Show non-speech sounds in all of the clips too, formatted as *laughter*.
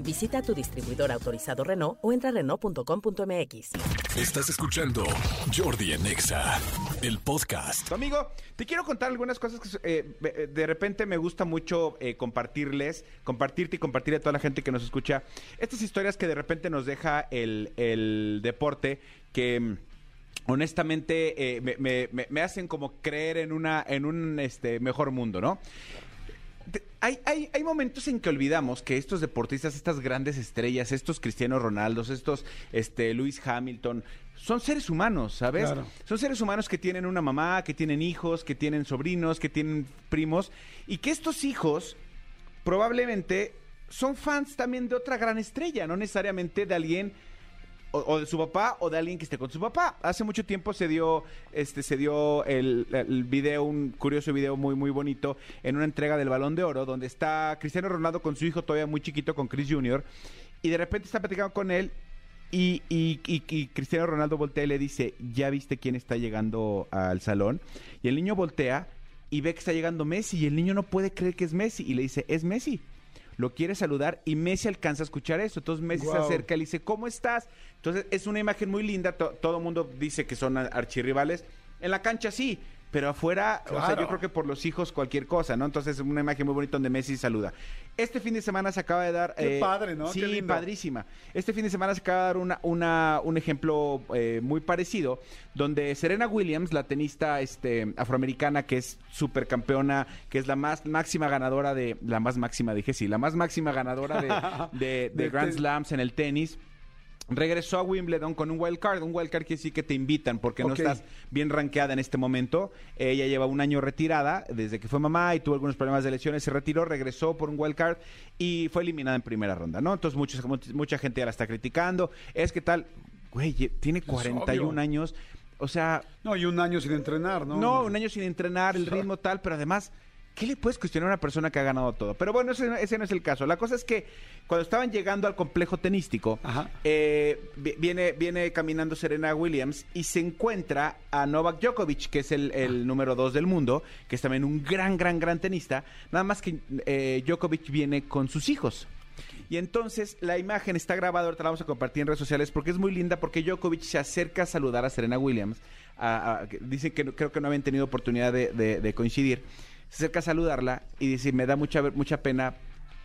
Visita tu distribuidor autorizado Renault o entra a Renault.com.mx. Estás escuchando Jordi en Exa, el podcast. Amigo, te quiero contar algunas cosas que eh, eh, de repente me gusta mucho eh, compartirles, compartirte y compartir a toda la gente que nos escucha. Estas historias que de repente nos deja el, el deporte que mm, honestamente me, me- me- me hacen como creer en una en un este mejor mundo, ¿no? Hay, hay, hay momentos en que olvidamos que estos deportistas, estas grandes estrellas, estos Cristiano Ronaldos, estos este, Lewis Hamilton, son seres humanos, ¿sabes? Claro. Son seres humanos que tienen una mamá, que tienen hijos, que tienen sobrinos, que tienen primos, y que estos hijos probablemente son fans también de otra gran estrella, no necesariamente de alguien o, de su papá o de alguien que esté con su papá. Hace mucho tiempo se dio, este, se dio el, el video, un curioso video muy, muy bonito en una entrega del Balón de Oro, donde está Cristiano Ronaldo con su hijo todavía muy chiquito, con Chris Jr., y de repente está platicando con él. Y, y- y- y Cristiano Ronaldo voltea y le dice, ¿ya viste quién está llegando al salón? Y el niño voltea y ve que está llegando Messi y el niño no puede creer que es Messi y le dice, es Messi. Lo quiere saludar y Messi alcanza a escuchar eso. Entonces Messi se acerca y le dice, ¿cómo estás? Entonces es una imagen muy linda. to- todo el mundo dice que son archirrivales. En la cancha sí, pero afuera, o sea, yo creo que por los hijos cualquier cosa, ¿no? Entonces es una imagen muy bonita donde Messi saluda. Este fin de semana se acaba de dar... Qué padre, ¿no? Sí, Qué lindo. padrísima. Este fin de semana se acaba de dar una, una- un ejemplo eh, muy parecido, donde Serena Williams, la tenista este, afroamericana que es supercampeona, que es la más máxima ganadora de... La más máxima, dije sí, la más máxima ganadora de, *laughs* de- de De Grand Slams en el tenis. Regresó a Wimbledon con un wild card. Un wild card quiere decir que te invitan porque no estás bien rankeada en este momento. Ella lleva un año retirada desde que fue mamá y tuvo algunos problemas de lesiones. Se retiró, regresó por un wild card y fue eliminada en primera ronda, ¿no? Entonces muchos, mucha gente ya la está criticando. Es que tal, güey, tiene 41 obvio. años. O sea, No, y un año sin entrenar, ¿no? no, un año sin entrenar, el ritmo tal, pero además, ¿qué le puedes cuestionar a una persona que ha ganado todo? Pero bueno, ese, no- ese no es el caso. La cosa es que cuando estaban llegando al complejo tenístico, eh, vi- viene, viene caminando Serena Williams y se encuentra a Novak Djokovic, que es el, el número dos del mundo, que es también un gran, gran, gran tenista. Nada más que eh, Djokovic viene con sus hijos. Y entonces la imagen está grabada, ahorita la vamos a compartir en redes sociales porque es muy linda porque Djokovic se acerca a saludar a Serena Williams. a- dicen que no- creo que no habían tenido oportunidad de, de- de coincidir. Se acerca a saludarla y dice, me da mucha, mucha pena,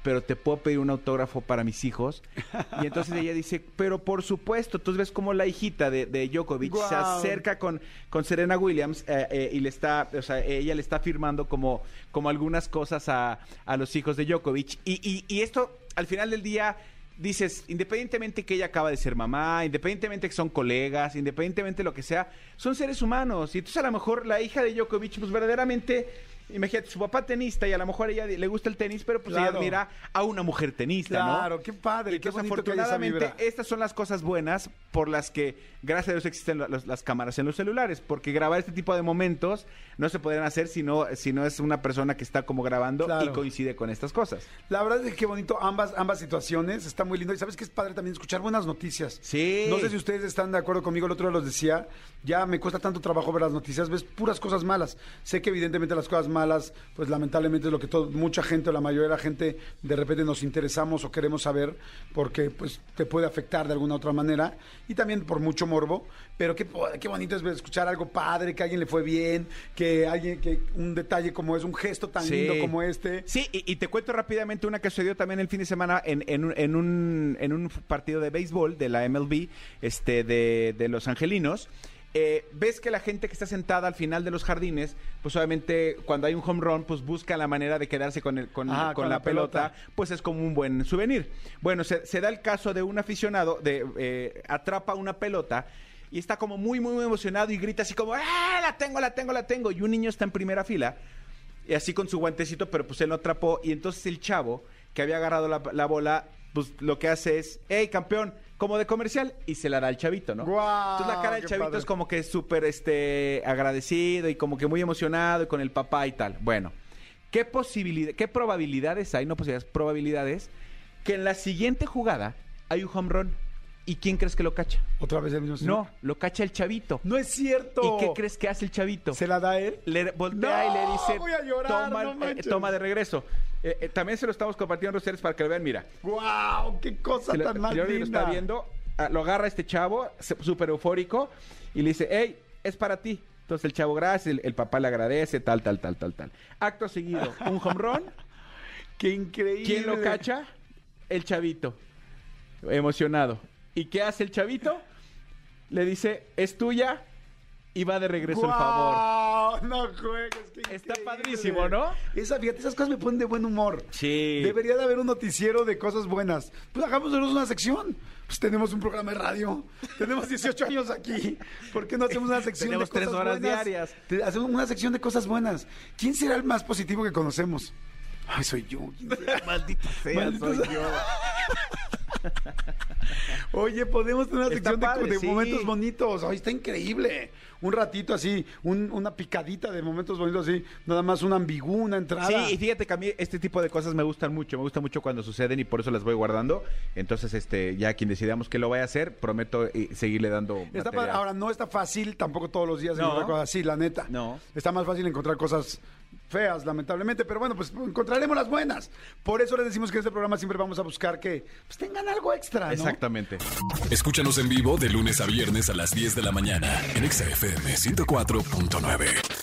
pero te puedo pedir un autógrafo para mis hijos. Y entonces ella dice, pero por supuesto, entonces ves como la hijita de, de Djokovic se acerca con, con Serena Williams eh, eh, y le está, o sea, ella le está firmando como, como algunas cosas a, a los hijos de Djokovic. Y, y, y esto, al final del día, dices, independientemente que ella acaba de ser mamá, independientemente que son colegas, independientemente de lo que sea, son seres humanos. Y entonces a lo mejor la hija de Djokovic, pues verdaderamente, imagínate, su papá tenista y a lo mejor ella le gusta el tenis, pero pues ella Claro. admira a una mujer tenista, ¿no? Claro, qué padre, Y qué que esa vibra. estas son las cosas buenas por las que, gracias a Dios, existen las cámaras en los celulares. Porque grabar este tipo de momentos no se podrían hacer si no, si no es una persona que está como grabando Claro. y coincide con estas cosas. La verdad es que qué bonito ambas, ambas situaciones, está muy lindo. Y sabes que es padre también escuchar buenas noticias. Sí. No sé si ustedes están de acuerdo conmigo, el otro día los decía, ya me cuesta tanto trabajo ver las noticias, ves puras cosas malas. Sé que evidentemente las cosas malas, pues lamentablemente es lo que todo, mucha gente o la mayoría de la gente de repente nos interesamos o queremos saber, porque pues te puede afectar de alguna otra manera, y también por mucho morbo, pero qué, qué bonito es escuchar algo padre, que a alguien le fue bien, que alguien, que un detalle como es, un gesto tan Sí. lindo como este. Sí, y, y te cuento rápidamente una que sucedió también el fin de semana en, en un, en, un, en un partido de béisbol de la MLB este, de, de Los Angelinos. Eh, ves que la gente que está sentada al final de los jardines, pues obviamente cuando hay un home run, pues busca la manera de quedarse con, el, con, Ah, con con la, la pelota, pelota. pues es como un buen souvenir. Bueno, se, se da el caso de un aficionado, de eh, atrapa una pelota y está como muy, muy, muy emocionado y grita así como, ¡ah, la tengo, la tengo, la tengo! Y un niño está en primera fila y así con su guantecito, pero pues él lo atrapó y entonces el chavo que había agarrado la, la bola, pues lo que hace es, hey campeón, como de comercial y se la da al chavito, ¿no? ¡Guau! Entonces la cara del ¡Qué chavito padre! es como que súper este, agradecido y como que muy emocionado y con el papá y tal. Bueno, ¿qué posibilidad, qué probabilidades hay, no posibilidades, probabilidades que en la siguiente jugada hay un home run? ¿Y quién crees que lo cacha? Otra vez el mismo señor. No, lo cacha el chavito. No es cierto. ¿Y qué crees que hace el chavito? ¿Se la da él? le voltea No, y le dice, voy a llorar, toma, no eh, manches". toma de regreso. Eh, eh, también se lo estamos compartiendo a ustedes para que lo vean, mira. ¡Wow! ¡Qué cosa lo- tan más Jordi lo linda! está viendo, ah, lo agarra este chavo, súper eufórico, y le dice, hey, es para ti. Entonces el chavo, gracias, el, el papá le agradece, tal, tal, tal, tal, tal. Acto seguido, un home run. *laughs* ¡Qué increíble! ¿Quién lo cacha? El chavito, emocionado. ¿Y qué hace el chavito? Le dice, es tuya, y va de regreso el favor. ¡Guau! No juegues, qué Está increíble. padrísimo, ¿no? Esa, fíjate, esas cosas me ponen de buen humor. Sí. Debería de haber un noticiero de cosas buenas. Pues hagámonos una sección. Pues tenemos un programa de radio. Tenemos 18 años aquí. ¿Por qué no hacemos una *laughs* sección Tenemos de cosas tres horas buenas? diarias. Hacemos una sección de cosas buenas. ¿Quién será el más positivo que conocemos? Ay, soy yo. *laughs* Maldito sea, Maldito soy sea. yo. *laughs* Oye, podemos tener una sección de- padre, de, sí. momentos bonitos. Ay, está increíble. Un ratito así, un- una picadita de momentos bonitos así. Nada más una ambigú, una entrada. Sí, y fíjate que a mí este tipo de cosas me gustan mucho, me gusta mucho cuando suceden y por eso las voy guardando. Entonces, este, ya quien decidamos que lo vaya a hacer, prometo eh, seguirle dando. Está. Ahora, no está fácil tampoco todos los días No. encontrar cosas así, la neta. No. Está más fácil encontrar cosas feas, lamentablemente, pero bueno, pues encontraremos las buenas. Por eso les decimos que en este programa siempre vamos a buscar que pues, tengan algo extra. Exactamente. Escúchanos en vivo de lunes a viernes a las 10 de la mañana en Exa FM 104.9.